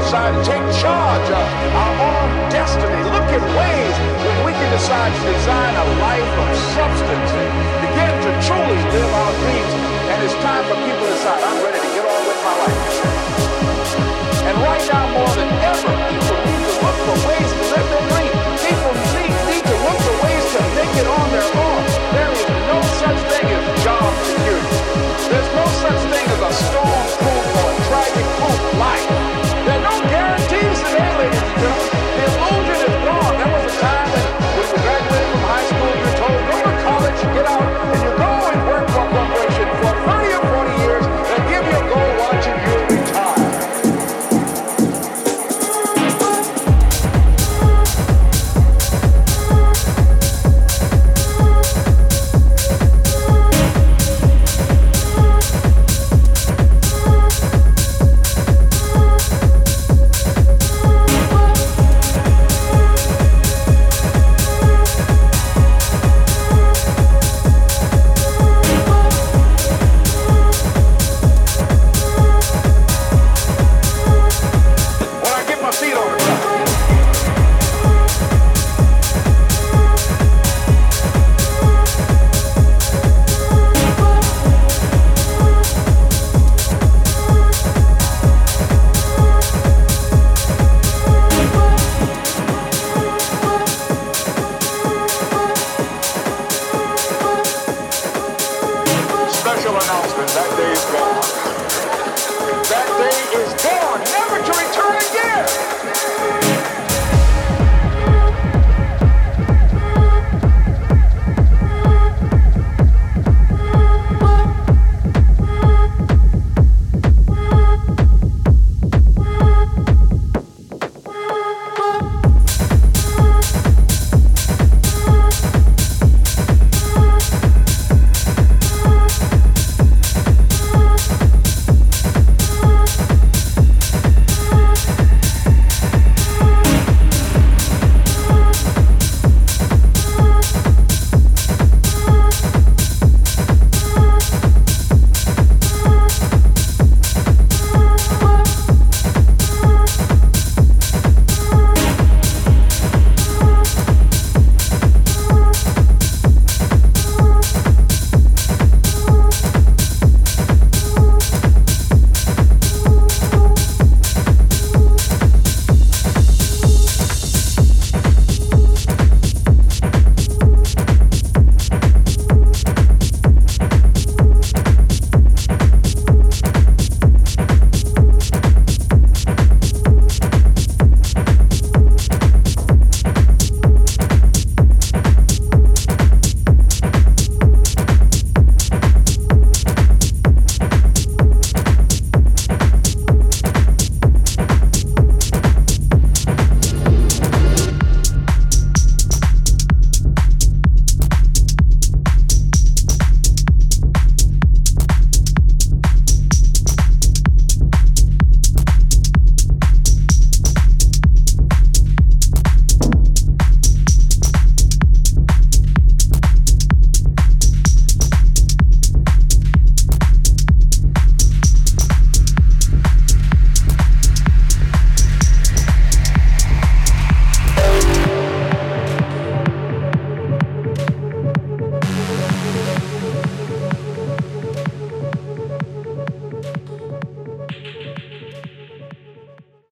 decide to take charge of our own destiny. Look at ways when we can decide to design a life of substance and begin to truly live our dreams. And it's time for people to decide, I'm ready to get on with my life. And right now, more than ever, people need to look for ways to live their dreams.